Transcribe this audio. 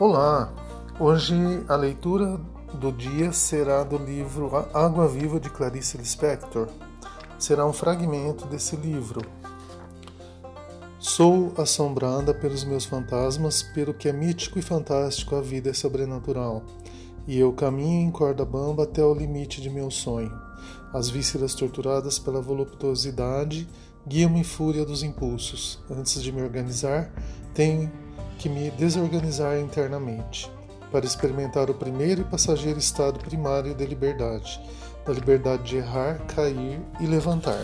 Olá! Hoje a leitura do dia será do livro Água Viva de Clarice Lispector. Será um fragmento desse livro. Sou assombrada pelos meus fantasmas, pelo que é mítico e fantástico, a vida é sobrenatural. E eu caminho em corda bamba até o limite de meu sonho. As vísceras torturadas pela voluptuosidade guiam-me fúria dos impulsos. Antes de me organizar, tenho que me desorganizar internamente, para experimentar o primeiro e passageiro estado primário da liberdade, da liberdade de errar, cair e levantar.